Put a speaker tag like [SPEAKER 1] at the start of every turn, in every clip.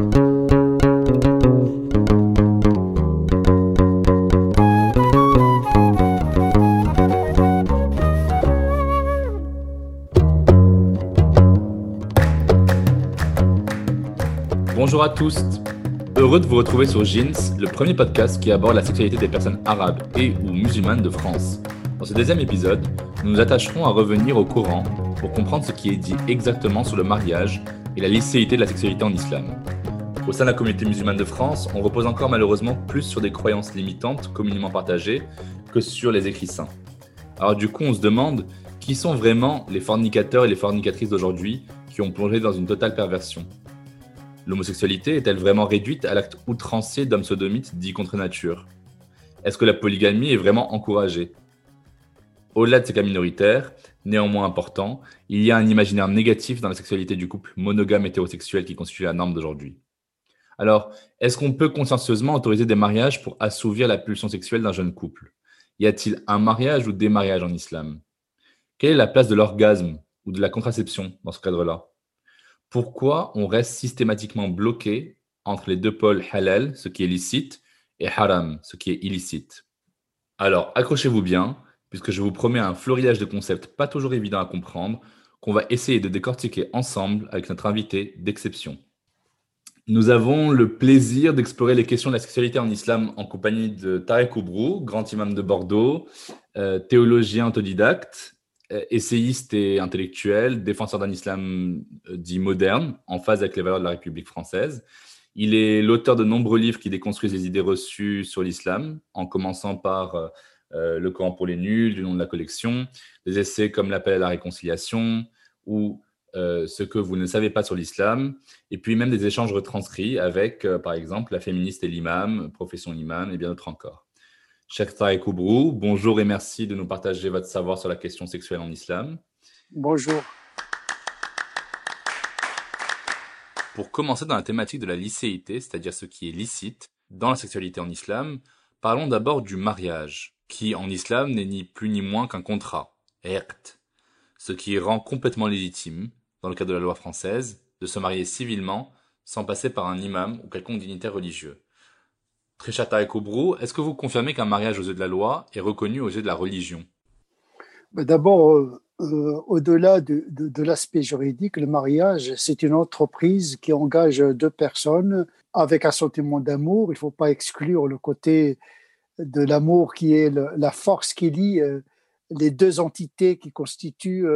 [SPEAKER 1] Bonjour à tous. Heureux de vous retrouver sur Jeans, le premier podcast qui aborde la sexualité des personnes arabes et ou musulmanes de France. Dans ce deuxième épisode, nous nous attacherons à revenir au Coran pour comprendre ce qui est dit exactement sur le mariage la licéité de la sexualité en islam. Au sein de la communauté musulmane de France, on repose encore malheureusement plus sur des croyances limitantes communément partagées que sur les écrits saints. Alors du coup, on se demande qui sont vraiment les fornicateurs et les fornicatrices d'aujourd'hui qui ont plongé dans une totale perversion. L'homosexualité est-elle vraiment réduite à l'acte outrancier d'hommes sodomites dit contre nature? Est-ce que la polygamie est vraiment encouragée? Au-delà de ces cas minoritaires, néanmoins importants, il y a un imaginaire négatif dans la sexualité du couple monogame hétérosexuel qui constitue la norme d'aujourd'hui. Alors, est-ce qu'on peut consciencieusement autoriser des mariages pour assouvir la pulsion sexuelle d'un jeune couple? Y a-t-il un mariage ou des mariages en islam? Quelle est la place de l'orgasme ou de la contraception dans ce cadre-là? Pourquoi on reste systématiquement bloqué entre les deux pôles halal, ce qui est licite, et haram, ce qui est illicite? Alors, accrochez-vous bien, puisque je vous promets un florilège de concepts pas toujours évidents à comprendre, qu'on va essayer de décortiquer ensemble avec notre invité d'exception. Nous avons le plaisir d'explorer les questions de la sexualité en islam en compagnie de Tarek Oubrou, grand imam de Bordeaux, euh, théologien autodidacte, euh, essayiste et intellectuel, défenseur d'un islam euh, dit moderne, en phase avec les valeurs de la République française. Il est l'auteur de nombreux livres qui déconstruisent les idées reçues sur l'islam, en commençant par euh, Le Coran pour les nuls, du nom de la collection, des essais comme L'appel à la réconciliation ou Ce que vous ne savez pas sur l'islam, et puis même des échanges retranscrits avec, par exemple, la féministe et l'imam, profession imam, et bien d'autres encore. Cheikh Tarek Oubrou, bonjour et merci de nous partager votre savoir sur la question sexuelle en islam.
[SPEAKER 2] Bonjour.
[SPEAKER 1] Pour commencer dans la thématique de la licéité, c'est-à-dire ce qui est licite dans la sexualité en islam, parlons d'abord du mariage, qui en islam n'est ni plus ni moins qu'un contrat, ert, ce qui rend complètement légitime, dans le cadre de la loi française, de se marier civilement sans passer par un imam ou quelconque dignitaire religieux. Tréchata et Kobrou, est-ce que vous confirmez qu'un mariage aux yeux de la loi est reconnu aux yeux de la religion?
[SPEAKER 2] D'abord, euh, euh, au-delà de, l'aspect juridique, le mariage, c'est une entreprise qui engage deux personnes avec un sentiment d'amour. Il ne faut pas exclure le côté de l'amour qui est la force qui lie euh, les deux entités qui constituent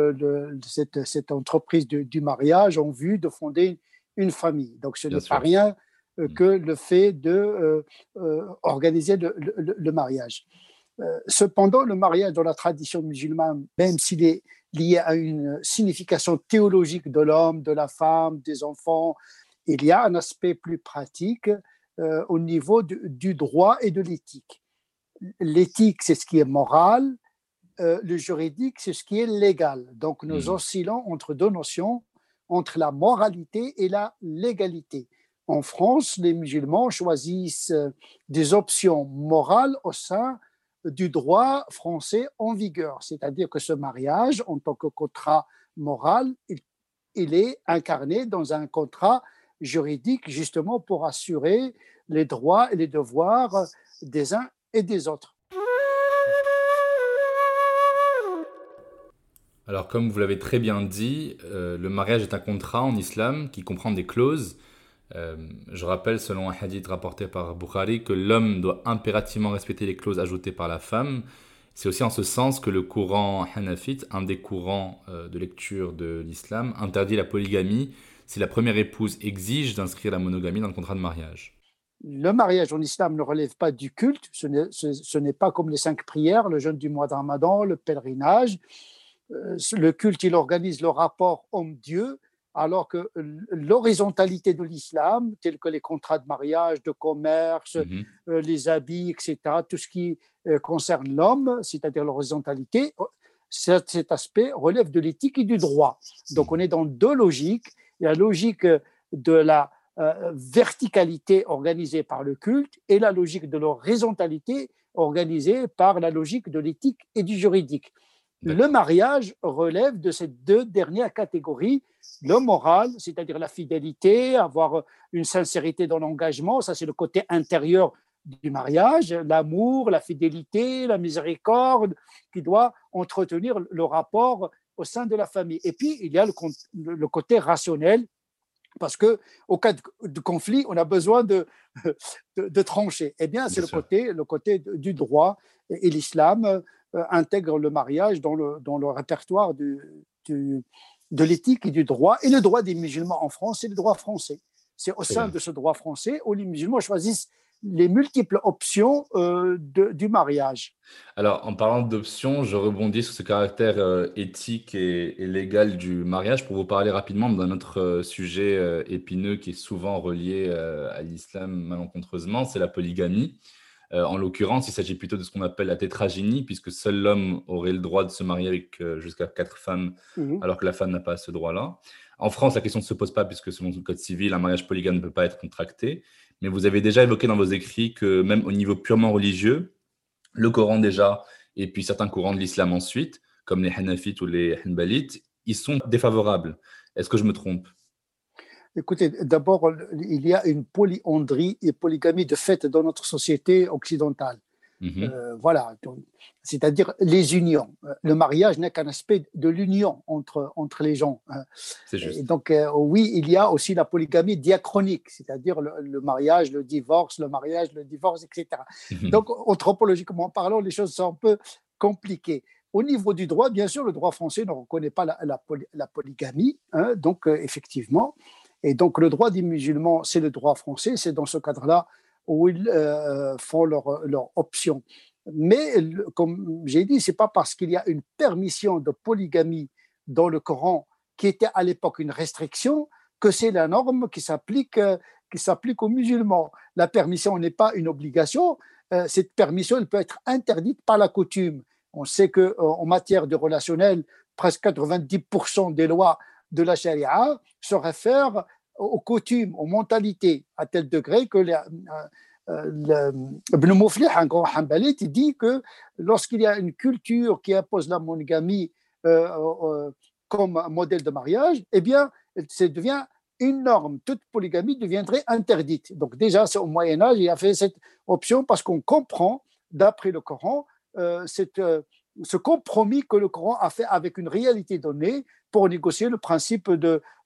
[SPEAKER 2] cette, entreprise du mariage en vue de fonder une famille. Donc ce n'est pas rien euh, que le fait de euh, euh, organiser le, mariage. Cependant, le mariage dans la tradition musulmane, même s'il est lié à une signification théologique de l'homme, de la femme, des enfants, il y a un aspect plus pratique au niveau du, droit et de l'éthique. L'éthique, c'est ce qui est moral, le juridique, c'est ce qui est légal. Donc nous mmh. oscillons entre deux notions, entre la moralité et la légalité. En France, les musulmans choisissent euh, des options morales au sein du droit français en vigueur, c'est-à-dire que ce mariage, en tant que contrat moral, il, est incarné dans un contrat juridique justement pour assurer les droits et les devoirs des uns et des autres.
[SPEAKER 1] Alors comme vous l'avez très bien dit, euh, le mariage est un contrat en islam qui comprend des clauses euh, je rappelle, selon un hadith rapporté par Bukhari, que l'homme doit impérativement respecter les clauses ajoutées par la femme. C'est aussi en ce sens que le courant hanafite, un des courants euh, de lecture de l'islam, interdit la polygamie si la première épouse exige d'inscrire la monogamie dans le contrat de mariage.
[SPEAKER 2] Le mariage en islam ne relève pas du culte, ce n'est pas comme les cinq prières, le jeûne du mois de Ramadan, le pèlerinage. Euh, le culte, il organise le rapport homme-dieu, alors que l'horizontalité de l'islam, tels que les contrats de mariage, de commerce, mhm. euh, les habits, etc., tout ce qui euh, concerne l'homme, c'est-à-dire l'horizontalité, cet, aspect relève de l'éthique et du droit. Donc on est dans deux logiques. La logique de la euh, verticalité organisée par le culte et la logique de l'horizontalité organisée par la logique de l'éthique et du juridique. Le mariage relève de ces deux dernières catégories. Le moral, c'est-à-dire la fidélité, avoir une sincérité dans l'engagement, ça c'est le côté intérieur du mariage, l'amour, la fidélité, la miséricorde, qui doit entretenir le rapport au sein de la famille. Et puis, il y a le, côté rationnel, parce que au cas de, conflit, on a besoin de, de, trancher. Eh bien, c'est le côté, le côté du droit. Et, l'islam euh, intègre le mariage dans le, dans le répertoire du, de l'éthique et du droit. Et le droit des musulmans en France, c'est le droit français. C'est au sein de ce droit français où les musulmans choisissent les multiples options euh, du mariage.
[SPEAKER 1] Alors, en parlant d'options, je rebondis sur ce caractère euh, éthique et, légal du mariage pour vous parler rapidement d'un autre euh, sujet épineux qui est souvent relié à l'islam malencontreusement, c'est la polygamie. en l'occurrence, il s'agit plutôt de ce qu'on appelle la tétragynie, puisque seul l'homme aurait le droit de se marier avec jusqu'à quatre femmes, mhm. alors que la femme n'a pas ce droit-là. En France, la question ne se pose pas, puisque selon le code civil, un mariage polygame ne peut pas être contracté mais vous avez déjà évoqué dans vos écrits que même au niveau purement religieux, le Coran déjà, et puis certains courants de l'islam ensuite, comme les Hanafites ou les Hanbalites, ils sont défavorables. Est-ce que je me trompe?
[SPEAKER 2] Écoutez, d'abord, il y a une polyandrie et polygamie de fait dans notre société occidentale. Mhm. Euh, voilà, c'est-à-dire les unions. Euh, le mariage n'est qu'un aspect de l'union entre, entre les gens. Hein. Et donc, euh, oui, il y a aussi la polygamie diachronique, c'est-à-dire le, mariage, le divorce, le mariage, le divorce, etc. Mhm. Donc, anthropologiquement parlant, les choses sont un peu compliquées. Au niveau du droit, bien sûr, le droit français ne reconnaît pas la, la, polygamie, hein, donc effectivement. Et donc, le droit des musulmans, c'est le droit français, c'est dans ce cadre-là où ils euh, font leur, leur option. Mais comme j'ai dit, c'est pas parce qu'il y a une permission de polygamie dans le Coran qui était à l'époque une restriction que c'est la norme qui s'applique euh, qui s'applique aux musulmans. La permission n'est pas une obligation. Euh, cette permission elle peut être interdite par la coutume. On sait que en matière de relationnel, presque 90% des lois de la charia se réfèrent aux coutumes, aux mentalités, à tel degré que euh, euh, Ibn Mouflih, un grand Hanbalite, dit que lorsqu'il y a une culture qui impose la monogamie euh, comme modèle de mariage, eh bien, ça devient une norme. Toute polygamie deviendrait interdite. Donc déjà, c'est au Moyen Âge, il a fait cette option parce qu'on comprend, d'après le Coran, cette, ce compromis que le Coran a fait avec une réalité donnée pour négocier le principe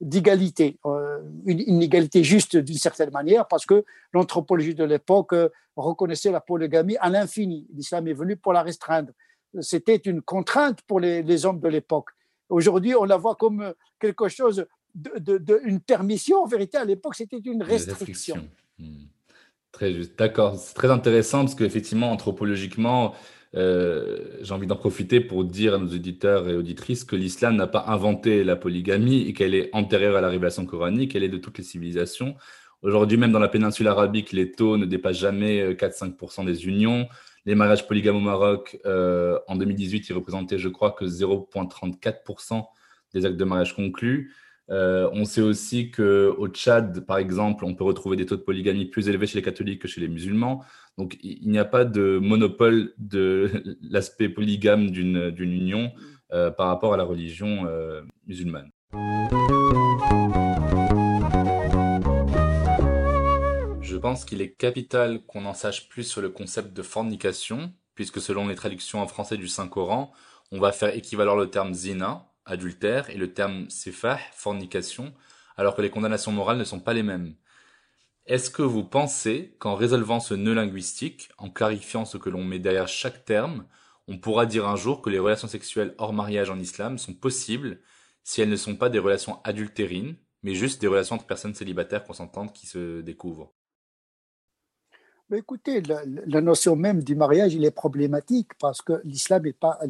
[SPEAKER 2] d'égalité, euh, une, une, égalité juste d'une certaine manière, parce que l'anthropologie de l'époque euh, reconnaissait la polygamie à l'infini. L'islam est venu pour la restreindre. C'était une contrainte pour les, hommes de l'époque. Aujourd'hui, on la voit comme quelque chose, de, de, une permission. En vérité, à l'époque, c'était une restriction.
[SPEAKER 1] Hmm. Très juste. D'accord. C'est très intéressant parce qu'effectivement, anthropologiquement, euh, j'ai envie d'en profiter pour dire à nos auditeurs et auditrices que l'islam n'a pas inventé la polygamie et qu'elle est antérieure à la révélation coranique, elle est de toutes les civilisations. Aujourd'hui, même dans la péninsule arabique, les taux ne dépassent jamais 4-5% euh, des unions. Les mariages polygames au Maroc, euh, en 2018, ils représentaient, je crois, que 0,34% des actes de mariage conclus. Euh, on sait aussi qu'au Tchad, par exemple, on peut retrouver des taux de polygamie plus élevés chez les catholiques que chez les musulmans. Donc, il n'y a pas de monopole de l'aspect polygame d'une union euh, par rapport à la religion euh, musulmane. Je pense qu'il est capital qu'on en sache plus sur le concept de fornication, puisque selon les traductions en français du Saint-Coran, on va faire équivaloir le terme zina, adultère, et le terme sefah, fornication, alors que les condamnations morales ne sont pas les mêmes. Est-ce que vous pensez qu'en résolvant ce nœud linguistique, en clarifiant ce que l'on met derrière chaque terme, on pourra dire un jour que les relations sexuelles hors mariage en islam sont possibles si elles ne sont pas des relations adultérines, mais juste des relations entre personnes célibataires consentantes qui se découvrent?
[SPEAKER 2] Mais écoutez, la, notion même du mariage, il est problématique parce que l'islam,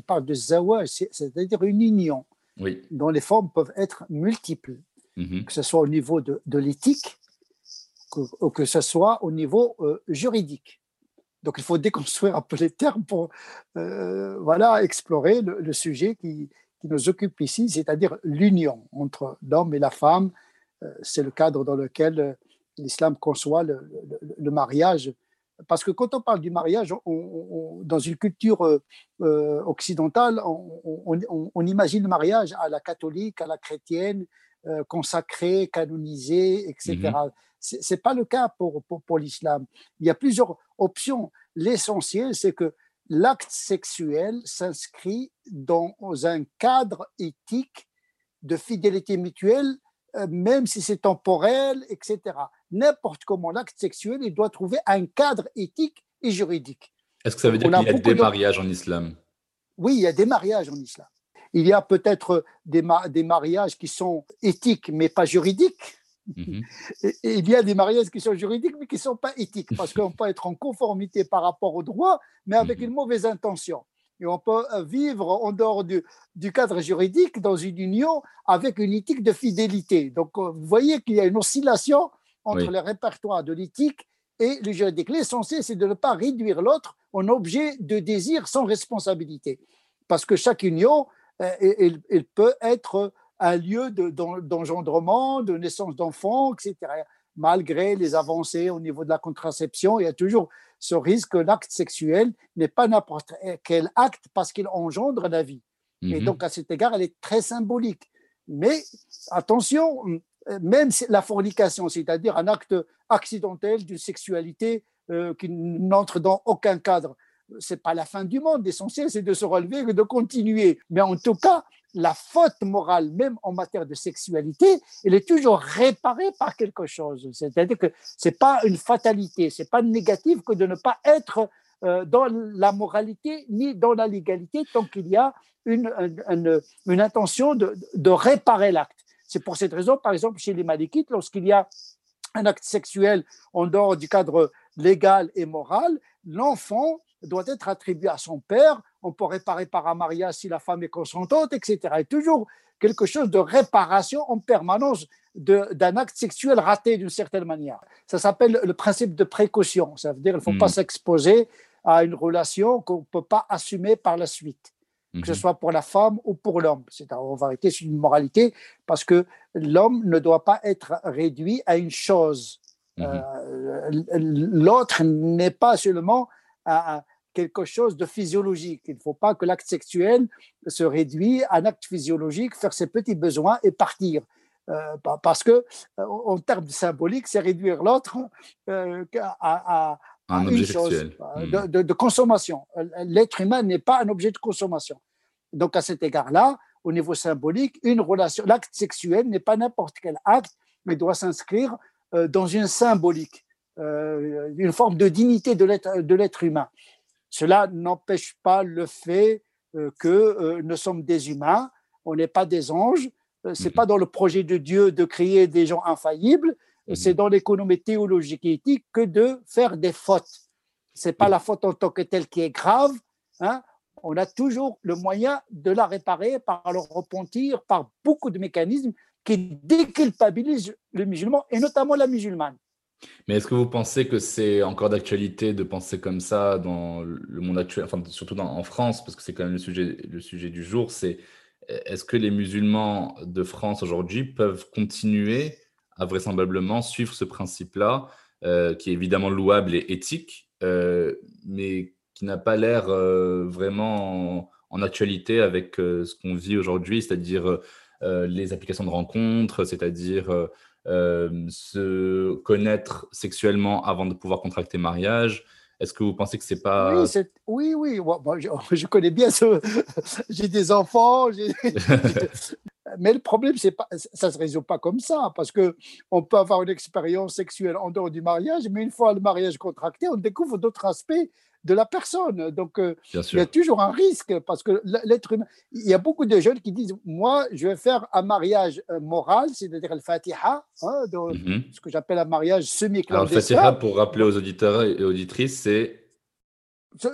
[SPEAKER 2] parle de zawaj, c'est-à-dire une union
[SPEAKER 1] oui.
[SPEAKER 2] dont les formes peuvent être multiples. mhm. que ce soit au niveau de, l'éthique ou que ce soit au niveau euh, juridique. Donc il faut déconstruire un peu les termes pour euh, voilà, explorer le, sujet qui, qui, nous occupe ici, c'est-à-dire l'union entre l'homme et la femme. Euh, c'est le cadre dans lequel l'islam conçoit le, le, mariage parce que quand on parle du mariage, dans une culture euh, euh, occidentale, on, imagine le mariage à la catholique, à la chrétienne, euh, consacré, canonisé, etc. Mhm. C'est Ce n'est pas le cas pour, pour, l'islam. Il y a plusieurs options. L'essentiel, c'est que l'acte sexuel s'inscrit dans un cadre éthique de fidélité mutuelle, même si c'est temporel, etc n'importe comment l'acte sexuel, il doit trouver un cadre éthique et juridique.
[SPEAKER 1] Est-ce que ça veut dire qu'il y a des mariages en islam?
[SPEAKER 2] Oui, il y a des mariages en islam. Il y a peut-être des, des, mariages qui sont éthiques mais pas juridiques. Mhm. Il y a des mariages qui sont juridiques mais qui ne sont pas éthiques parce qu'on peut être en conformité par rapport au droit mais avec mhm. une mauvaise intention. Et on peut euh, vivre en dehors du, du, cadre juridique dans une union avec une éthique de fidélité. Donc, euh, vous voyez qu'il y a une oscillation entre le répertoire de l'éthique et le juridique. L'essentiel, c'est de ne pas réduire l'autre en objet de désir sans responsabilité. Parce que chaque union, euh, elle, peut être un lieu d'engendrement, de, naissance d'enfants, etc. Malgré les avancées au niveau de la contraception, il y a toujours ce risque que l'acte sexuel n'est pas n'importe quel acte parce qu'il engendre la vie. Et mhm. donc, à cet égard, elle est très symbolique. Mais attention, même la fornication, c'est-à-dire un acte accidentel d'une sexualité euh, qui n'entre dans aucun cadre, c'est pas la fin du monde. L'essentiel, c'est de se relever et de continuer. Mais en tout cas, la faute morale, même en matière de sexualité, elle est toujours réparée par quelque chose. C'est-à-dire que c'est pas une fatalité, c'est pas négatif que de ne pas être euh, dans la moralité ni dans la légalité tant qu'il y a une, intention de réparer l'acte. C'est pour cette raison, par exemple, chez les Malikites, lorsqu'il y a un acte sexuel en dehors du cadre légal et moral, l'enfant doit être attribué à son père. On peut réparer par un mariage si la femme est consentante, etc. Et toujours quelque chose de réparation en permanence d'un acte sexuel raté d'une certaine manière. Ça s'appelle le principe de précaution. Ça veut dire qu'il ne faut pas hmm. s'exposer à une relation qu'on ne peut pas assumer par la suite que ce mhm. soit pour la femme ou pour l'homme. C'est en vérité une moralité parce que l'homme ne doit pas être réduit à une chose. Mhm. Euh, l'autre n'est pas seulement à quelque chose de physiologique. Il ne faut pas que l'acte sexuel se réduise à un acte physiologique, faire ses petits besoins et partir. Euh, parce que euh, en termes symboliques, c'est réduire l'autre à,
[SPEAKER 1] un objet sexuel.
[SPEAKER 2] Hmm. De, consommation. L'être humain n'est pas un objet de consommation. Donc, à cet égard-là, au niveau symbolique, une relation, l'acte sexuel n'est pas n'importe quel acte, mais doit s'inscrire euh, dans une symbolique, euh, une forme de dignité de l'être humain. Cela n'empêche pas le fait euh, que nous sommes des humains, on n'est pas des anges, c'est n'est hmm. pas dans le projet de Dieu de créer des gens infaillibles, c'est dans l'économie théologique et éthique que de faire des fautes. C'est pas la faute en tant que telle qui est grave. Hein. On a toujours le moyen de la réparer par le repentir, par beaucoup de mécanismes qui déculpabilisent le musulman et notamment la musulmane.
[SPEAKER 1] Mais est-ce que vous pensez que c'est encore d'actualité de penser comme ça dans le monde actuel, enfin surtout en France, parce que c'est quand même le sujet, le sujet du jour, c'est est-ce que les musulmans de France aujourd'hui peuvent continuer à vraisemblablement suivre ce principe-là, euh, qui est évidemment louable et éthique, euh, mais qui n'a pas l'air euh, vraiment en, actualité avec ce qu'on vit aujourd'hui, c'est-à-dire les applications de rencontres, c'est-à-dire se connaître sexuellement avant de pouvoir contracter mariage. Est-ce que vous pensez que c'est pas
[SPEAKER 2] Oui, oui, oui. je, connais bien ce. j'ai des enfants. Mais le problème, c'est pas, ça ne se résout pas comme ça, parce qu'on peut avoir une expérience sexuelle en dehors du mariage, mais une fois le mariage contracté, on découvre d'autres aspects de la personne. Donc, euh, il y a toujours un risque, parce que l'être humain, il y a beaucoup de jeunes qui disent, moi, je vais faire un mariage euh, moral, c'est-à-dire le fatiha, hein, mhm. ce que j'appelle un mariage semi-clandestin.
[SPEAKER 1] Alors, le fatiha, pour rappeler aux auditeurs et auditrices, c'est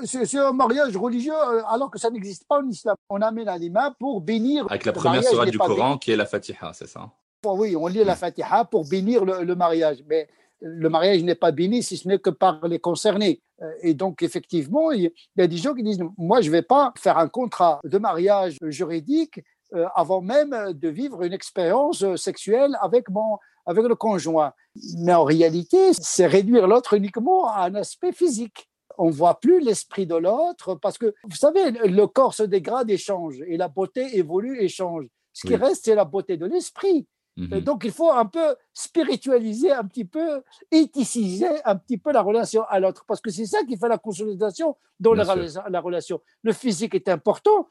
[SPEAKER 2] c'est un mariage religieux euh, alors que ça n'existe pas en islam. On amène un imam pour bénir.
[SPEAKER 1] Avec la première surah du Coran qui est la Fatiha, c'est ça
[SPEAKER 2] oui, on lit la Fatiha pour bénir le, mariage, mais le mariage n'est pas béni si ce n'est que par les concernés. Euh, et donc, effectivement, il y a des gens qui disent, moi, je ne vais pas faire un contrat de mariage juridique euh, avant même de vivre une expérience sexuelle avec, mon, avec le conjoint. Mais en réalité, c'est réduire l'autre uniquement à un aspect physique. On ne voit plus l'esprit de l'autre parce que, vous savez, le corps se dégrade et change, et la beauté évolue et change. Ce qui reste, c'est la beauté de l'esprit. Mhm. Donc, il faut un peu spiritualiser, un petit peu éthiciser un petit peu la relation à l'autre, parce que c'est ça qui fait la consolidation dans la, la, relation. Le physique est important,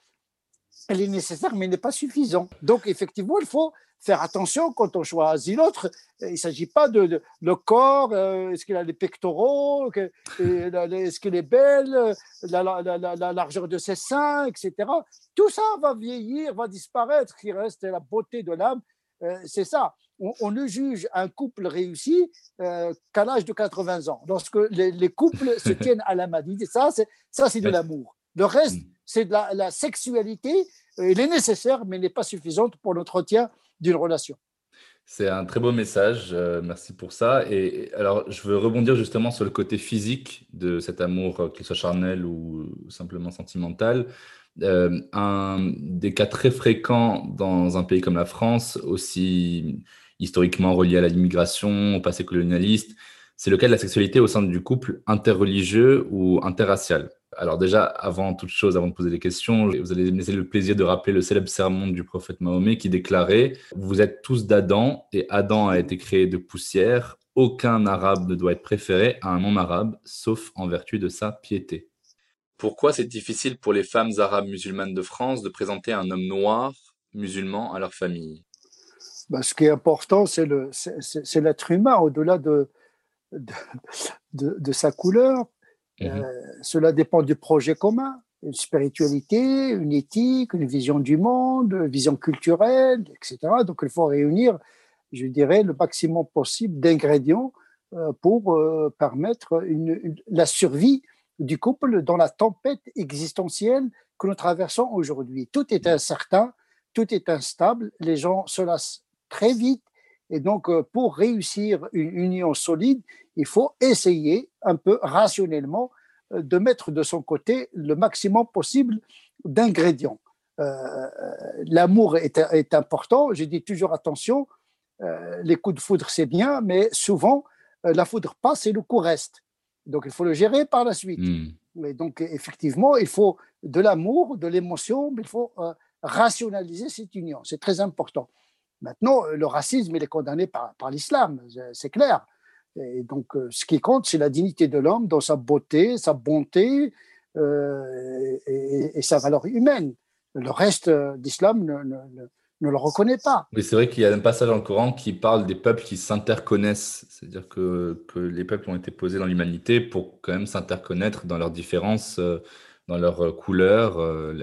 [SPEAKER 2] elle est nécessaire, mais n'est pas suffisant. Donc, effectivement, il faut faire attention quand on choisit l'autre. Il ne s'agit pas de, le corps, euh, est-ce qu'il a des pectoraux, est-ce qu'il est belle, la, la, largeur de ses seins, etc. Tout ça va vieillir, va disparaître. Qui reste la beauté de l'âme. Euh, c'est ça. On, ne juge un couple réussi euh, qu'à l'âge de 80 ans. Lorsque les, couples se tiennent à la main, ça, c'est ça, c'est de l'amour. Le reste, mm. C'est de la, sexualité. Elle est nécessaire, mais n'est pas suffisante pour l'entretien d'une relation.
[SPEAKER 1] C'est un très beau message, euh, merci pour ça. Et alors, je veux rebondir justement sur le côté physique de cet amour, qu'il soit charnel ou simplement sentimental. Euh, un des cas très fréquents dans un pays comme la France, aussi historiquement relié à l'immigration, au passé colonialiste, c'est le cas de la sexualité au sein du couple interreligieux ou interracial. Alors déjà, avant toute chose, avant de poser des questions, vous allez me laisser le plaisir de rappeler le célèbre sermon du prophète Mahomet qui déclarait ⁇ Vous êtes tous d'Adam et Adam a été créé de poussière. Aucun arabe ne doit être préféré à un non-arabe, sauf en vertu de sa piété. ⁇ pourquoi c'est difficile pour les femmes arabes musulmanes de France de présenter un homme noir musulman à leur famille?
[SPEAKER 2] Bah, Ce qui est important, c'est l'être humain, au-delà de, de, sa couleur. Mhm. Euh, cela dépend du projet commun, une spiritualité, une éthique, une vision du monde, une vision culturelle, etc. Donc il faut réunir, je dirais, le maximum possible d'ingrédients euh, pour euh, permettre la survie du couple dans la tempête existentielle que nous traversons aujourd'hui. Tout est incertain, tout est instable, les gens se lassent très vite. Et donc, pour réussir une union solide, il faut essayer un peu rationnellement euh, de mettre de son côté le maximum possible d'ingrédients. Euh, l'amour est, important. Je dis toujours attention, les coups de foudre, c'est bien, mais souvent, la foudre passe et le coup reste. Donc, il faut le gérer par la suite. Mais hmm. donc, effectivement, il faut de l'amour, de l'émotion, mais il faut euh, rationaliser cette union. C'est très important. Maintenant, euh, le racisme, il est condamné par, par l'islam, c'est clair. Et donc, euh, ce qui compte, c'est la dignité de l'homme dans sa beauté, sa bonté et, sa valeur humaine. Le reste d'islam ne ne le reconnaît pas.
[SPEAKER 1] Mais c'est vrai qu'il y a un passage dans le Coran qui parle des peuples qui s'interconnaissent. C'est-à-dire que, que, les peuples ont été posés dans l'humanité pour quand même s'interconnaître dans leurs différences, euh, dans leurs euh, couleurs, euh,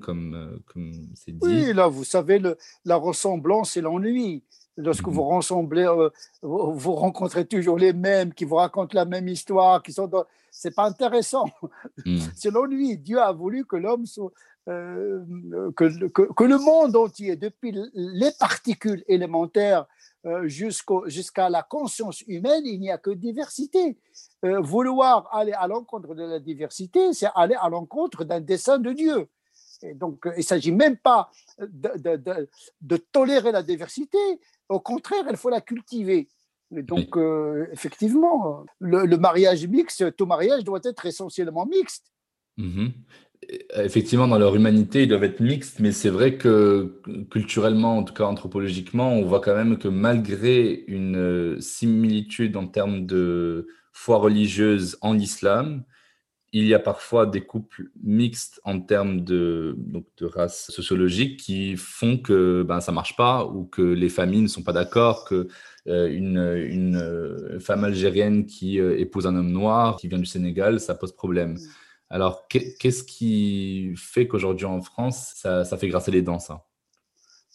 [SPEAKER 1] comme comme c'est dit.
[SPEAKER 2] Oui, là, vous savez, le, la ressemblance et l'ennui. Lorsque vous, mhm. ressemblez, vous, rencontrez toujours les mêmes qui vous racontent la même histoire, qui sont dans... c'est pas intéressant. Mhm. C'est l'ennui. Dieu a voulu que l'homme soit, euh, que, que, le monde entier, depuis les particules élémentaires euh, jusqu'à la conscience humaine, il n'y a que diversité. Euh, vouloir aller à l'encontre de la diversité, c'est aller à l'encontre d'un dessein de Dieu. Et donc, il ne s'agit même pas de, de, de, tolérer la diversité, au contraire, il faut la cultiver. Et donc, effectivement, le, mariage mixte, tout mariage doit être essentiellement mixte.
[SPEAKER 1] Mm-hmm effectivement, dans leur humanité, ils doivent être mixtes, mais c'est vrai que culturellement, en tout cas anthropologiquement, on voit quand même que malgré une euh, similitude en termes de foi religieuse en islam, il y a parfois des couples mixtes en termes de, donc de race sociologique qui font que ben, ça ne marche pas ou que les familles ne sont pas d'accord, que euh, une, une, euh, femme algérienne qui épouse un homme noir qui vient du Sénégal, ça pose problème. Alors, qu'est-ce qui fait qu'aujourd'hui en France, ça, fait grasser les dents, ça?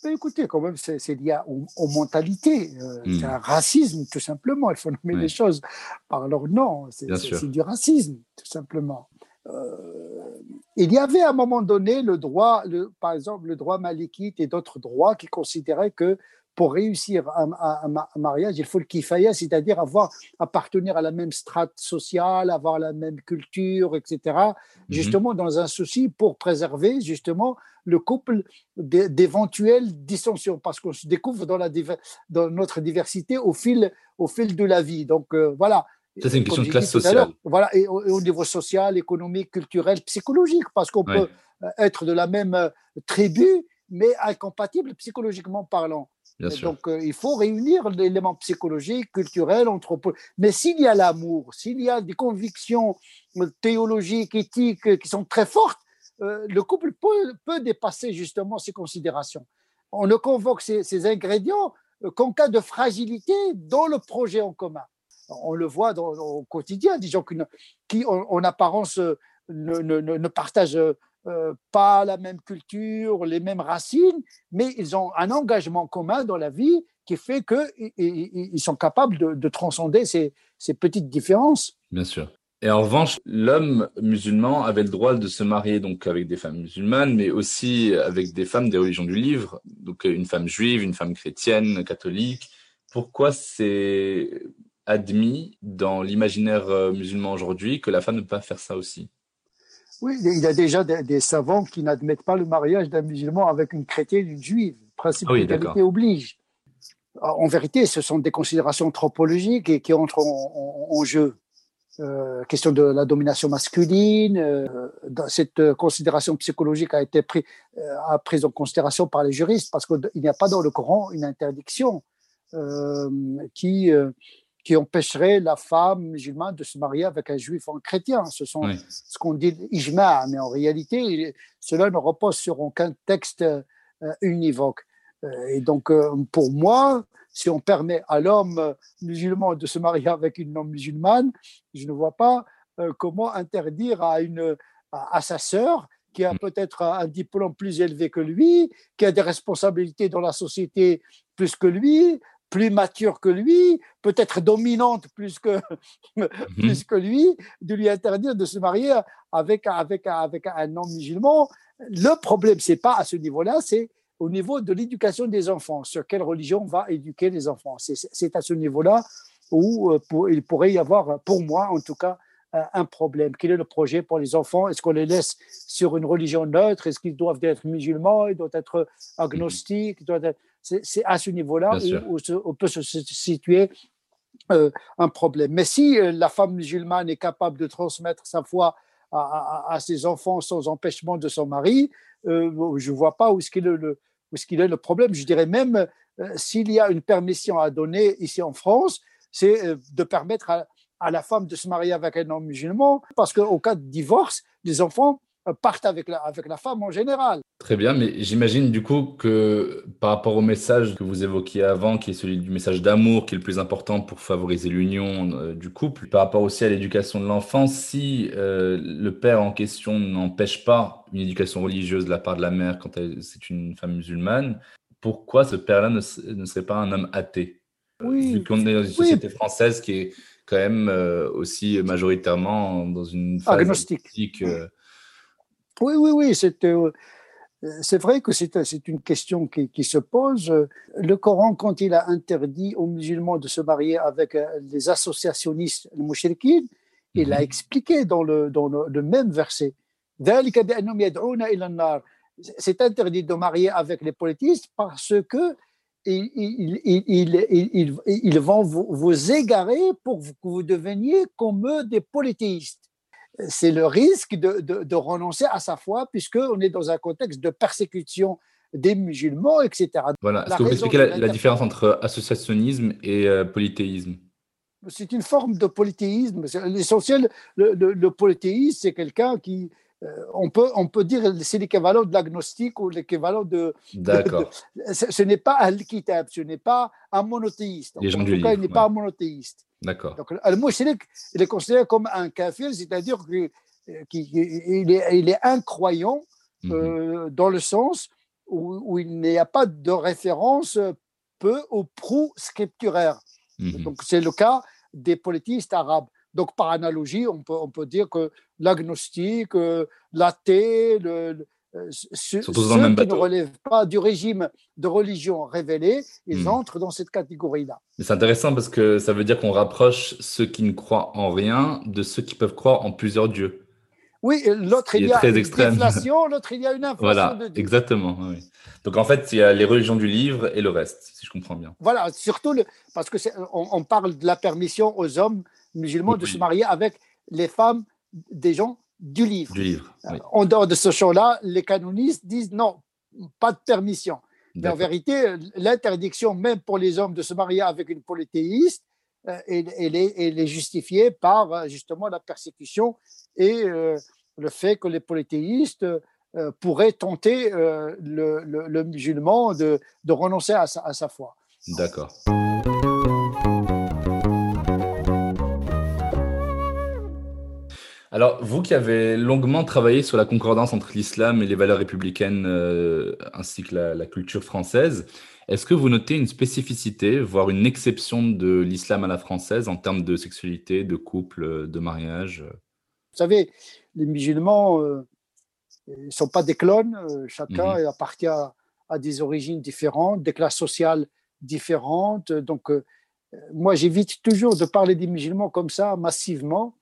[SPEAKER 2] Écoutez, quand même, c'est lié aux, mentalités. Euh, hmm. C'est un racisme, tout simplement. Il faut nommer les choses par leur nom. C'est du racisme, tout simplement. Euh, il y avait à un moment donné le droit, par exemple, le droit malikite et d'autres droits qui considéraient que pour réussir un, mariage, il faut le kifaya, c'est-à-dire avoir appartenir à la même strate sociale, avoir la même culture, etc. Mhm. Justement, dans un souci pour préserver justement le couple d'éventuelles dissensions, parce qu'on se découvre dans, la, dans notre diversité au fil, au fil de la vie. Donc euh, voilà.
[SPEAKER 1] Ça, c'est une question de classe sociale.
[SPEAKER 2] Voilà, et au, niveau social, économique, culturel, psychologique, parce qu'on peut euh, être de la même euh, tribu, mais incompatible psychologiquement parlant. Donc, euh, il faut réunir l'élément psychologique, culturel, anthropologique. Mais s'il y a l'amour, s'il y a des convictions théologiques, éthiques qui sont très fortes, le couple peut, dépasser justement ces considérations. On ne convoque ces, ingrédients qu'en cas de fragilité dans le projet en commun. On le voit dans, au quotidien, des gens qui, en, apparence, ne, ne, ne partagent euh, pas la même culture, les mêmes racines, mais ils ont un engagement commun dans la vie qui fait qu'ils sont capables de, transcender ces, petites différences.
[SPEAKER 1] Bien sûr. Et en revanche, l'homme musulman avait le droit de se marier donc avec des femmes musulmanes, mais aussi avec des femmes des religions du livre, donc une femme juive, une femme chrétienne, catholique. Pourquoi c'est admis dans l'imaginaire euh, musulman aujourd'hui que la femme ne peut pas faire ça aussi?
[SPEAKER 2] Oui, il y a déjà des, savants qui n'admettent pas le mariage d'un musulman avec une chrétienne, une juive. Le principe ah d'égalité oblige. En vérité, ce sont des considérations anthropologiques et qui entrent en, jeu. Euh, question de la domination masculine. Euh, cette considération psychologique a été prise, euh, en considération par les juristes parce qu'il n'y a pas dans le Coran une interdiction qui qui empêcherait la femme musulmane de se marier avec un juif ou un chrétien. Ce sont ce qu'on dit ijma, mais en réalité, cela ne repose sur aucun texte euh, univoque. Euh, et donc, euh, pour moi, si on permet à l'homme musulman de se marier avec une non musulmane, je ne vois pas comment interdire à, une, à, sa sœur qui a mm. peut-être un diplôme plus élevé que lui, qui a des responsabilités dans la société plus que lui, plus mature que lui, peut-être dominante plus que, mhm. plus que lui, de lui interdire de se marier avec, avec, avec un non-musulman. Le problème, c'est pas à ce niveau-là, c'est au niveau de l'éducation des enfants. Sur quelle religion va éduquer les enfants C'est à ce niveau-là où euh, il pourrait y avoir, pour moi en tout cas, un problème. Quel est le projet pour les enfants? Est-ce qu'on les laisse sur une religion neutre? Est-ce qu'ils doivent être musulmans? Ils doivent être agnostiques? C'est à ce niveau-là où, on peut se situer euh, un problème. Mais si euh, la femme musulmane est capable de transmettre sa foi à, ses enfants sans empêchement de son mari, euh, je ne vois pas où est-ce qu'il est, le, est, le problème. Je dirais même, s'il y a une permission à donner ici en France, c'est de permettre à, à, la femme de se marier avec un homme musulman, parce qu'au cas de divorce, les enfants partent avec la, avec la femme en général.
[SPEAKER 1] Très bien, mais j'imagine du coup que par rapport au message que vous évoquiez avant, qui est celui du message d'amour, qui est le plus important pour favoriser l'union euh, du couple, par rapport aussi à l'éducation de l'enfant, si euh, le père en question n'empêche pas une éducation religieuse de la part de la mère quand c'est une femme musulmane, pourquoi ce père-là ne, serait pas un homme athée?
[SPEAKER 2] Oui.
[SPEAKER 1] Vu qu'on est dans une société française qui est quand même euh, aussi majoritairement dans une phase
[SPEAKER 2] agnostique. Oui, oui, oui, euh, c'est vrai que c'est une question qui, se pose. Le Coran, quand il a interdit aux musulmans de se marier avec euh, les associationnistes, les il a mhm. expliqué dans le, dans le, même verset c'est interdit de marier avec les politistes parce que ils, ils, vont vous, vous, égarer pour que vous deveniez comme eux des polythéistes c'est le risque de, renoncer à sa foi, puisqu'on est dans un contexte de persécution des musulmans, etc.
[SPEAKER 1] Voilà. Est-ce que vous expliquez la, différence entre associationnisme et euh, polythéisme?
[SPEAKER 2] C'est une forme de polythéisme. L'essentiel, le, polythéisme, c'est quelqu'un qui, euh, on, peut, on peut dire c'est l'équivalent de l'agnostique ou l'équivalent de.
[SPEAKER 1] D'accord.
[SPEAKER 2] Ce, n'est pas un kitab ce n'est pas un monothéiste.
[SPEAKER 1] En tout
[SPEAKER 2] cas, il n'est pas un monothéiste.
[SPEAKER 1] D'accord.
[SPEAKER 2] Donc, al-mushrik, il est considéré comme un kafir, c'est-à-dire qu'il est, il est incroyant mhm. euh, dans le sens où, il n'y a pas de référence peu ou prou scripturaire. Mhm. Donc, c'est le cas des politistes arabes. Donc, par analogie, on peut, on peut dire que l'agnostique, euh, l'athée, ceux, qui ne relèvent pas du régime de religion révélé, ils hmm. entrent dans cette catégorie-là.
[SPEAKER 1] C'est intéressant parce que ça veut dire qu'on rapproche ceux qui ne croient en rien de ceux qui peuvent croire en plusieurs dieux.
[SPEAKER 2] Oui, l'autre il y a une inflation, l'autre il y a une inflation.
[SPEAKER 1] Voilà, exactement. Donc en fait, il y a les religions du livre et le reste, si je comprends bien.
[SPEAKER 2] Voilà, surtout le, parce que on, parle de la permission aux hommes musulmans de se marier avec les femmes des gens du livre.
[SPEAKER 1] Du livre.
[SPEAKER 2] En dehors de ce champ-là, les canonistes disent non, pas de permission. Mais en vérité, l'interdiction, même pour les hommes, de se marier avec une polythéiste, euh, elle, est, justifiée par euh, justement la persécution et euh, le fait que les polythéistes pourraient tenter le, musulman de, renoncer à sa foi.
[SPEAKER 1] D'accord. Alors, vous qui avez longuement travaillé sur la concordance entre l'islam et les valeurs républicaines, euh, ainsi que la, culture française, est-ce que vous notez une spécificité, voire une exception de l'islam à la française en termes de sexualité, de couple, de mariage?
[SPEAKER 2] Vous savez, les musulmans ne euh, sont pas des clones, euh, chacun mhm. appartient à, des origines différentes, des classes sociales différentes. Donc, moi, j'évite toujours de parler des musulmans comme ça, massivement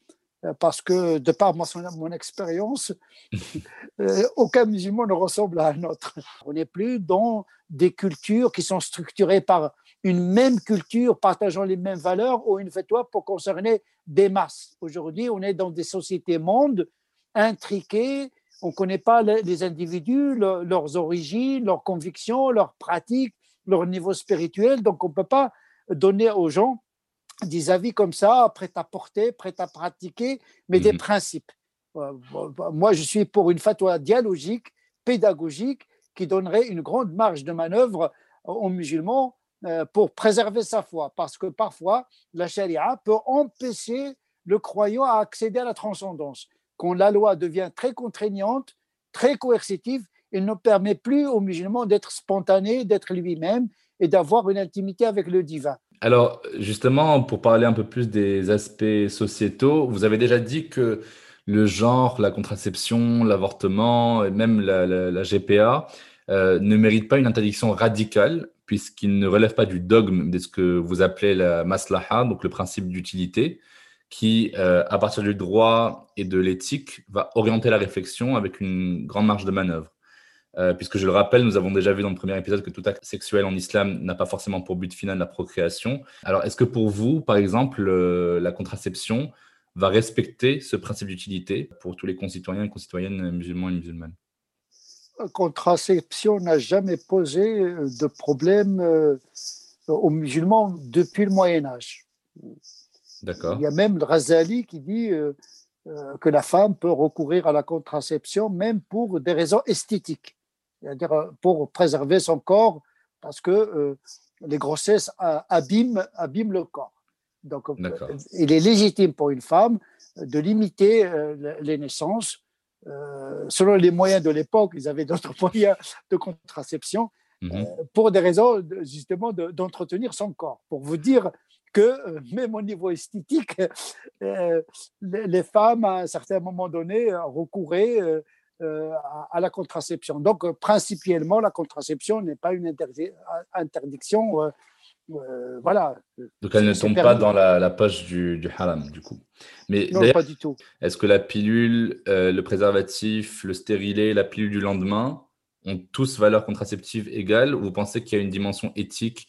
[SPEAKER 2] parce que de par mon, mon expérience, euh, aucun musulman ne ressemble à un autre. On n'est plus dans des cultures qui sont structurées par une même culture partageant les mêmes valeurs ou une fatwa pour concerner des masses. Aujourd'hui, on est dans des sociétés mondes intriquées, on ne connaît pas les individus, leurs origines, leurs convictions, leurs pratiques, leur niveau spirituel, donc on ne peut pas donner aux gens des avis comme ça, prêts à porter, prêts à pratiquer, mais des mhm. principes. Euh, moi, je suis pour une fatwa dialogique, pédagogique, qui donnerait une grande marge de manœuvre aux musulmans euh, pour préserver sa foi, parce que parfois, la charia peut empêcher le croyant à accéder à la transcendance. Quand la loi devient très contraignante, très coercitive, il ne permet plus aux musulmans d'être spontané, d'être lui-même et d'avoir une intimité avec le divin.
[SPEAKER 1] Alors, justement, pour parler un peu plus des aspects sociétaux, vous avez déjà dit que le genre, la contraception, l'avortement et même la, GPA euh, ne méritent pas une interdiction radicale puisqu'ils ne relèvent pas du dogme de ce que vous appelez la maslaha, donc le principe d'utilité, qui, euh, à partir du droit et de l'éthique, va orienter la réflexion avec une grande marge de manœuvre. Euh, puisque je le rappelle, nous avons déjà vu dans le premier épisode que tout acte sexuel en islam n'a pas forcément pour but final la procréation. Alors, est-ce que pour vous, par exemple, euh, la contraception va respecter ce principe d'utilité pour tous les concitoyens et concitoyennes musulmans et musulmanes?
[SPEAKER 2] La contraception n'a jamais posé euh, de problème aux musulmans depuis le Moyen Âge.
[SPEAKER 1] D'accord.
[SPEAKER 2] Il y a même le Razali qui dit que la femme peut recourir à la contraception même pour des raisons esthétiques c'est-à-dire euh, pour préserver son corps, parce que euh, les grossesses abîment, abîment le corps. Donc, euh, il est légitime pour une femme de limiter les naissances. selon les moyens de l'époque, ils avaient d'autres moyens de contraception mhm. pour des raisons justement d'entretenir son corps. Pour vous dire que même au niveau esthétique, les femmes, à un certain moment donné, recouraient euh, à, la contraception. Donc, euh, principalement, la contraception n'est pas une interdiction. Euh, voilà.
[SPEAKER 1] Donc, elle ne tombe pas dans la, poche du, haram, du coup.
[SPEAKER 2] Mais non, pas du tout.
[SPEAKER 1] Est-ce que la pilule, le préservatif, le stérilet, la pilule du lendemain ont tous valeur contraceptive égale ou vous pensez qu'il y a une dimension éthique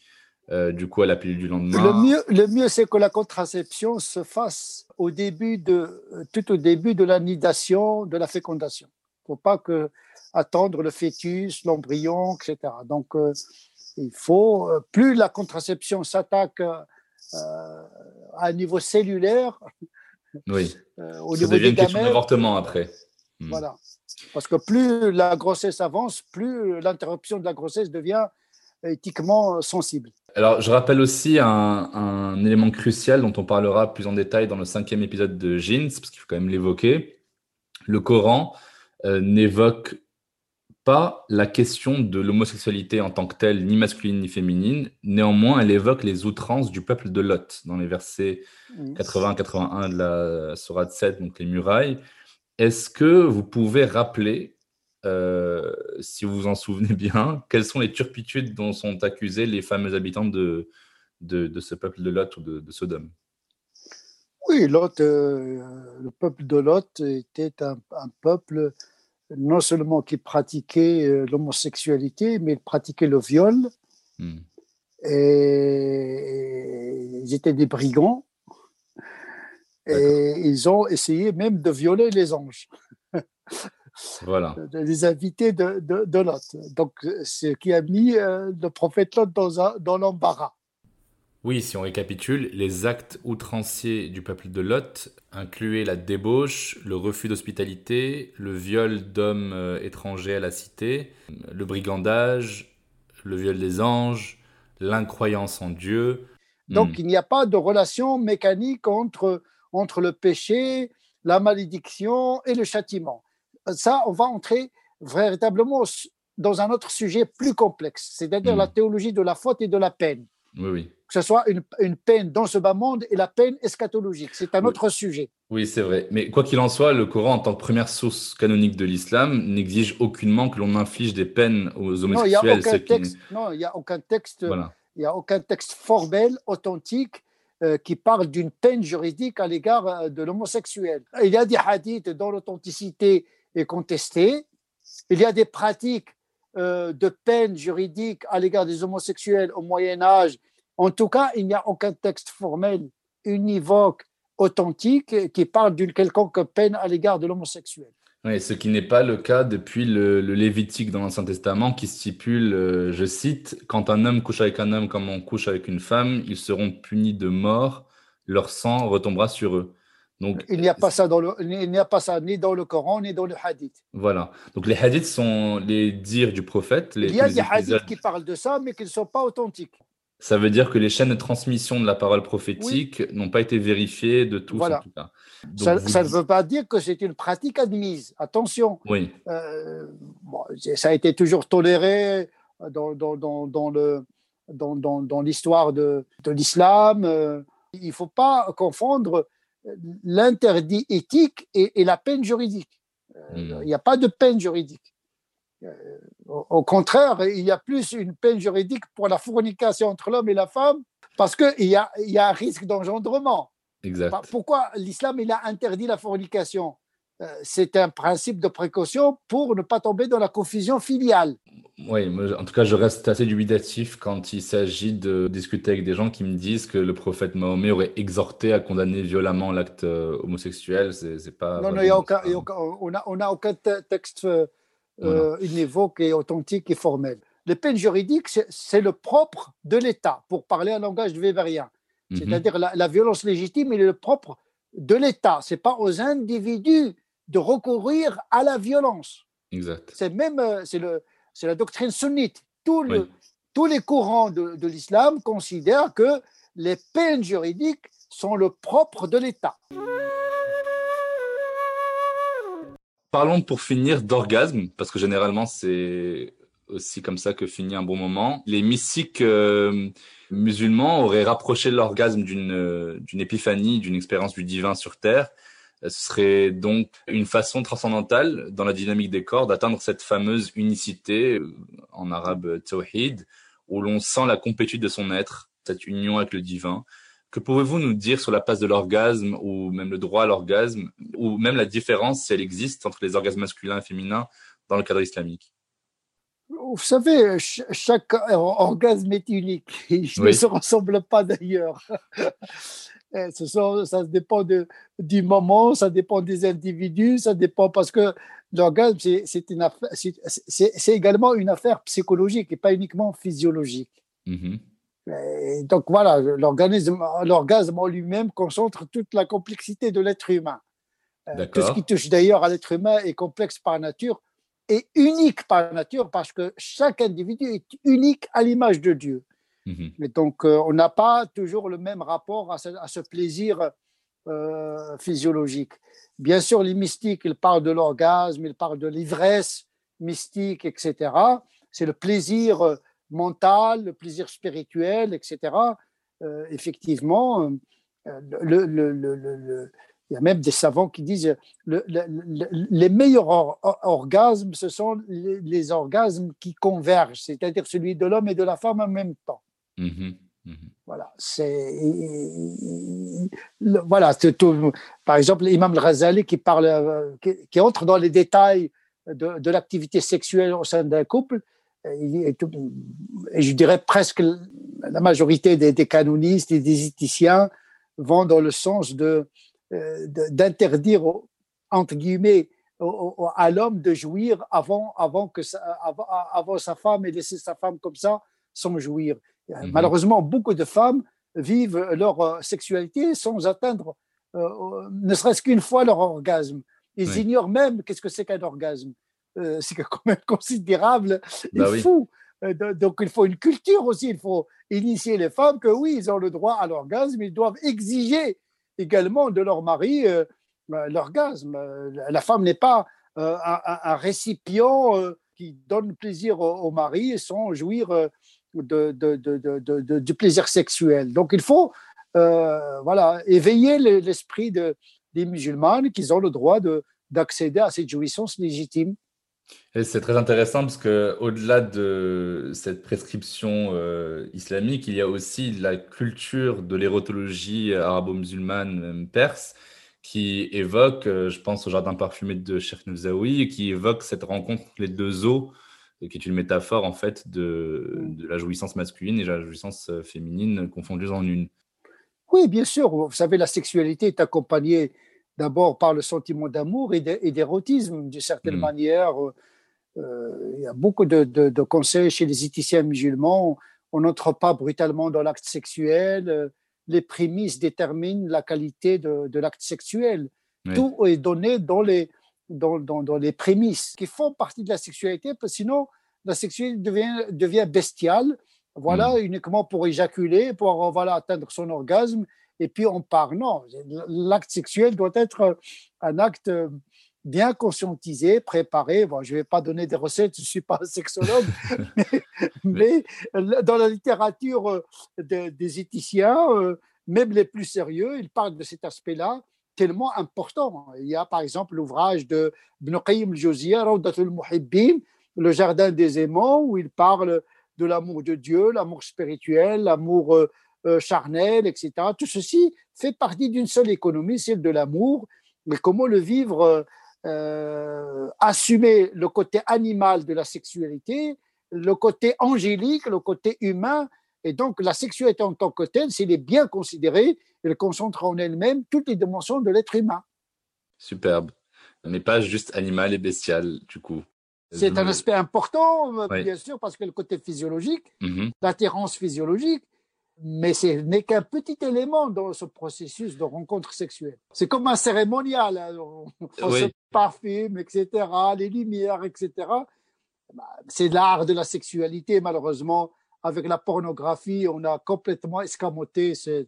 [SPEAKER 1] du coup à la pilule du lendemain?
[SPEAKER 2] Le mieux, le mieux c'est que la contraception se fasse au début de, tout au début de la nidation, de la fécondation faut pas que attendre le fœtus, l'embryon, etc. Donc, euh, il faut, euh, plus la contraception s'attaque euh, à un niveau cellulaire,
[SPEAKER 1] oui. au Ça devient une question d'avortement après.
[SPEAKER 2] Hmm. Voilà. Parce que plus la grossesse avance, plus l'interruption de la grossesse devient éthiquement sensible.
[SPEAKER 1] Alors, je rappelle aussi un, un, élément crucial dont on parlera plus en détail dans le cinquième épisode de Jeans, parce qu'il faut quand même l'évoquer. Le Coran euh, n'évoque pas la question de l'homosexualité en tant que telle, ni masculine ni féminine. Néanmoins, elle évoque les outrances du peuple de Lot dans les versets 80-81 de la Sourate 7, donc les murailles. Est-ce que vous pouvez rappeler euh, si vous vous en souvenez bien, quelles sont les turpitudes dont sont accusés les fameux habitants de, de, ce peuple de Lot ou de, de Sodome?
[SPEAKER 2] Oui, Lot, euh, le peuple de Lot était un, peuple non seulement qui pratiquait euh, l'homosexualité, mais il pratiquait le viol. Hmm. Et ils étaient des brigands. Et ils ont essayé même de violer les anges.
[SPEAKER 1] Voilà.
[SPEAKER 2] Les invités de, de, Lot. Donc, ce qui a mis euh, le prophète Lot dans, dans l'embarras.
[SPEAKER 1] Oui, si on récapitule, les actes outranciers du peuple de Lot incluaient la débauche, le refus d'hospitalité, le viol d'hommes euh, étrangers à la cité, le brigandage, le viol des anges, l'incroyance en Dieu.
[SPEAKER 2] Donc, hmm. il n'y a pas de relation mécanique entre, entre le péché, la malédiction et le châtiment ça, on va entrer véritablement dans un autre sujet plus complexe, c'est-à-dire la hmm. théologie de la faute et de la peine.
[SPEAKER 1] Oui, oui.
[SPEAKER 2] Que ce soit une, peine dans ce bas monde et la peine eschatologique. C'est un autre sujet.
[SPEAKER 1] Oui, c'est vrai. Mais quoi qu'il en soit, le Coran, en tant que première source canonique de l'islam, n'exige aucunement que l'on inflige des peines aux homosexuels. Non, il n'y a aucun
[SPEAKER 2] texte, non, il y a aucun texte, il y a aucun texte formel, authentique, euh, qui parle d'une peine juridique à l'égard euh, de l'homosexuel. Il y a des hadiths dont l'authenticité est contestée. Il y a des pratiques euh, de peine juridique à l'égard des homosexuels au Moyen Âge. En tout cas, il n'y a aucun texte formel univoque, authentique, qui parle d'une quelconque peine à l'égard de l'homosexuel.
[SPEAKER 1] Oui, ce qui n'est pas le cas depuis le, Lévitique dans l'Ancien Testament qui stipule, euh, je cite, Quand un homme couche avec un homme comme on couche avec une femme, ils seront punis de mort, leur sang retombera sur eux
[SPEAKER 2] il n'y a pas ça dans le, il n'y a pas ça ni dans le Coran ni dans le Hadith.
[SPEAKER 1] Voilà. Donc les Hadiths sont les dires du prophète.
[SPEAKER 2] il y a des Hadiths qui parlent de ça, mais qui ne sont pas authentiques.
[SPEAKER 1] Ça veut dire que les chaînes de transmission de la parole prophétique n'ont pas été vérifiées de tous
[SPEAKER 2] en tout cas. ça, ne veut pas dire que c'est une pratique admise. Attention.
[SPEAKER 1] Oui.
[SPEAKER 2] Euh, ça a été toujours toléré dans, dans, dans, dans le dans, dans, l'histoire de, de l'islam. Euh, il ne faut pas confondre l'interdit éthique et, la peine juridique. Euh, hmm. Il n'y a pas de peine juridique. Euh, au contraire, il y a plus une peine juridique pour la fornication entre l'homme et la femme parce qu'il y a, il y a un risque d'engendrement.
[SPEAKER 1] Exact.
[SPEAKER 2] Pourquoi l'islam il a interdit la fornication? euh, c'est un principe de précaution pour ne pas tomber dans la confusion filiale.
[SPEAKER 1] Oui, en tout cas, je reste assez dubitatif quand il s'agit de discuter avec des gens qui me disent que le prophète Mahomet aurait exhorté à condamner violemment l'acte euh, homosexuel. C'est pas.
[SPEAKER 2] Non, non, y a aucun, on n'a on a aucun texte euh, univoque et authentique et formel. Les peines juridiques, c'est le propre de l'État, pour parler un langage weberien. Mhm. C'est-à-dire la, la, violence légitime, il est le propre de l'État. Ce n'est pas aux individus de recourir à la violence.
[SPEAKER 1] Exact.
[SPEAKER 2] C'est même euh, c'est le c'est la doctrine sunnite. Tout le, Tous les courants de, de l'islam considèrent que les peines juridiques sont le propre de l'État.
[SPEAKER 1] Parlons pour finir d'orgasme, parce que généralement c'est aussi comme ça que finit un bon moment. Les mystiques euh, musulmans auraient rapproché l'orgasme d'une euh, d'une épiphanie, d'une expérience du divin sur terre. Ce serait donc une façon transcendantale dans la dynamique des corps d'atteindre cette fameuse unicité, euh, en arabe tawhid, où l'on sent la complétude de son être, cette union avec le divin. Que pouvez-vous nous dire sur la place de l'orgasme ou même le droit à l'orgasme ou même la différence, si elle existe, entre les orgasmes masculins et féminins dans le cadre islamique?
[SPEAKER 2] Vous savez, chaque orgasme est unique. Il ne se ressemble pas d'ailleurs. Eh, ce ça dépend de, du moment, ça dépend des individus, ça dépend parce que l'orgasme, c'est également une affaire psychologique et pas uniquement physiologique. Mm-hmm. donc voilà, l'orgasme en lui-même concentre toute la complexité de l'être humain. Euh, tout ce qui touche d'ailleurs à l'être humain est complexe par nature et unique par nature parce que chaque individu est unique à l'image de Dieu. Mhm. Donc, euh, on n'a pas toujours le même rapport à ce, plaisir euh, physiologique. Bien sûr, les mystiques, ils parlent de l'orgasme, ils parlent de l'ivresse mystique, etc. C'est le plaisir euh, mental, le plaisir spirituel, etc. effectivement, Il y a même des savants qui disent le, les meilleurs orgasmes, ce sont les, orgasmes qui convergent, c'est-à-dire celui de l'homme et de la femme en même temps. Mm-hmm. Mm-hmm. Voilà, c'est voilà, tout, par exemple l'imam al-Ghazali qui parle, qui, entre dans les détails de, l'activité sexuelle au sein d'un couple, et, je dirais presque la majorité des, canonistes et des éthiciens vont dans le sens de euh, d'interdire, entre guillemets, à l'homme de jouir avant, avant, que avant, sa femme et laisser sa femme comme ça sans jouir. Mhm. Malheureusement, beaucoup de femmes vivent leur euh, sexualité sans atteindre euh, ne serait-ce qu'une fois leur orgasme. Ils ignorent même qu'est-ce que c'est qu'un orgasme. c'est quand même considérable et bah fou. Donc il faut une culture aussi, il faut initier les femmes que oui, ils ont le droit à l'orgasme, ils doivent exiger également de leur mari euh, bah, l'orgasme. Euh, la femme n'est pas euh, un, récipient qui donne plaisir au, mari sans jouir de, du plaisir sexuel. Donc il faut voilà, éveiller l'esprit des musulmanes qu'ils ont le droit d'accéder à cette jouissance légitime.
[SPEAKER 1] C'est très intéressant parce que au-delà de cette prescription euh, islamique, il y a aussi la culture de l'érotologie arabo-musulmane perse qui évoque, euh, je pense au jardin parfumé de Sheikh Nouzaoui, qui évoque cette rencontre entre les deux eaux, qui est une métaphore en fait de, de la jouissance masculine et la jouissance euh, féminine confondues en une.
[SPEAKER 2] Oui, bien sûr. Vous savez, la sexualité est accompagnée d'abord par le sentiment d'amour et d'érotisme, d'une certaine hmm. manière. Euh, il y a beaucoup de, conseils chez les éthiciens musulmans. On n'entre pas brutalement dans l'acte sexuel. Euh, les prémices déterminent la qualité de, l'acte sexuel. Tout est donné dans les, dans, dans, les prémices qui font partie de la sexualité, parce que sinon, la sexualité devient, devient bestiale. Voilà, hmm. uniquement pour éjaculer, pour voilà, atteindre son orgasme, et puis on part. Non, l'acte sexuel doit être un acte bien conscientisé, préparé. Bon, je ne vais pas donner des recettes, je ne suis pas un sexologue, mais, dans la littérature euh, des éthiciens, euh, même les plus sérieux, ils parlent de cet aspect-là tellement important. Il y a par exemple l'ouvrage de Ibn Qayyim al-Jawziyya, le jardin des aimants, où il parle de l'amour de Dieu, l'amour spirituel, l'amour euh, charnel, etc. Tout ceci fait partie d'une seule économie, celle de l'amour. Mais comment le vivre euh, assumer le côté animal de la sexualité, le côté angélique, le côté humain. Et donc, la sexualité en tant que telle, s'il est bien considérée, elle concentre en elle-même toutes les dimensions de l'être humain.
[SPEAKER 1] Superbe. Mais pas juste animal et bestial, du coup.
[SPEAKER 2] C'est un aspect important, bien sûr, parce que le côté physiologique, mm-hmm. l'attirance physiologique, mais ce n'est qu'un petit élément dans ce processus de rencontre sexuelle. C'est comme un cérémonial, hein. on, se parfume, etc., les lumières, etc. Bah, c'est l'art de la sexualité, malheureusement. Avec la pornographie, on a complètement escamoté ce,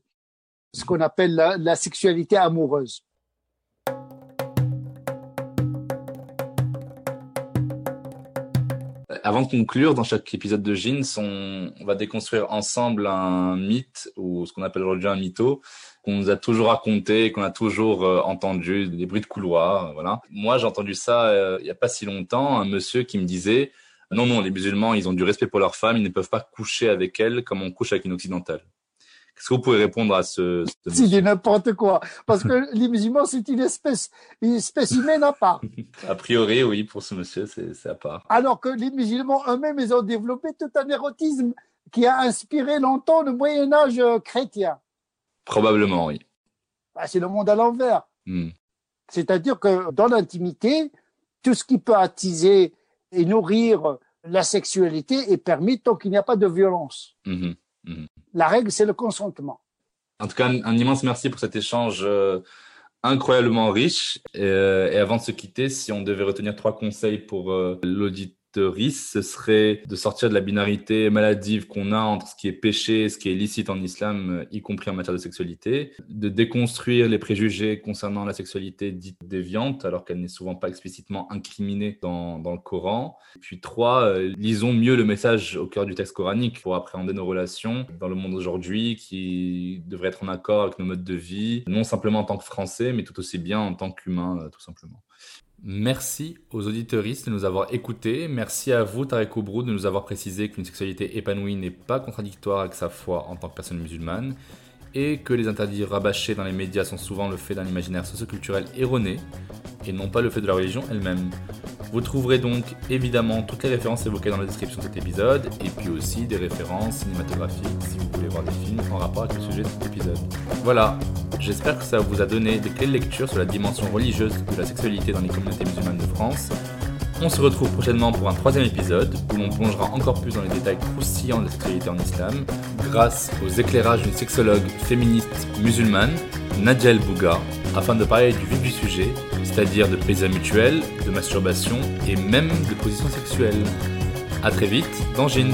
[SPEAKER 2] qu'on appelle la sexualité amoureuse.
[SPEAKER 1] avant de conclure, dans chaque épisode de Jeans, on, va déconstruire ensemble un mythe ou ce qu'on appelle aujourd'hui un mytho qu'on nous a toujours raconté, qu'on a toujours euh, entendu, des bruits de couloir, euh, voilà. Moi, j'ai entendu ça euh, il y a pas si longtemps, un monsieur qui me disait non, non, les musulmans, ils ont du respect pour leurs femmes, ils ne peuvent pas coucher avec elles comme on couche avec une occidentale. Est-ce que vous pouvez répondre à ce,
[SPEAKER 2] ce C'est n'importe quoi. Parce que les musulmans, c'est une espèce, une espèce humaine à part.
[SPEAKER 1] a priori, oui, pour ce monsieur, c'est à part.
[SPEAKER 2] Alors que les musulmans eux-mêmes, ils ont développé tout un érotisme qui a inspiré longtemps le Moyen Âge euh, chrétien.
[SPEAKER 1] Probablement, oui.
[SPEAKER 2] Bah, c'est le monde à l'envers. Hmm. C'est-à-dire que dans l'intimité, tout ce qui peut attiser et nourrir la sexualité est permis tant qu'il n'y a pas de violence. Hmm. Mhm. La règle, c'est le consentement.
[SPEAKER 1] En tout cas, un, immense merci pour cet échange euh, incroyablement riche. Euh, et, avant de se quitter, si on devait retenir trois conseils pour euh, l'auditeur ce serait de sortir de la binarité maladive qu'on a entre ce qui est péché et ce qui est licite en islam, y compris en matière de sexualité, de déconstruire les préjugés concernant la sexualité dite déviante, alors qu'elle n'est souvent pas explicitement incriminée dans, dans le Coran. puis trois, euh, lisons mieux le message au cœur du texte coranique pour appréhender nos relations dans le monde aujourd'hui qui devrait être en accord avec nos modes de vie, non simplement en tant que Français, mais tout aussi bien en tant qu'humain, euh, tout simplement. Merci aux auditeuristes de nous avoir écoutés. Merci à vous, Tarek Obrou, de nous avoir précisé qu'une sexualité épanouie n'est pas contradictoire avec sa foi en tant que personne musulmane et que les interdits rabâchés dans les médias sont souvent le fait d'un imaginaire socioculturel erroné et non pas le fait de la religion elle-même. Vous trouverez donc évidemment toutes les références évoquées dans la description de cet épisode et puis aussi des références cinématographiques si vous voulez voir des films en rapport avec le sujet de cet épisode. Voilà, j'espère que ça vous a donné des clés de lecture sur la dimension religieuse de la sexualité dans les communautés musulmanes de France on se retrouve prochainement pour un troisième épisode où l'on plongera encore plus dans les détails croustillants de la sexualité en islam grâce aux éclairages d'une sexologue féministe musulmane, Nadia El Bouga, afin de parler du vif du sujet, c'est-à-dire de plaisir mutuel, de masturbation et même de position sexuelle. A très vite dans Jeans.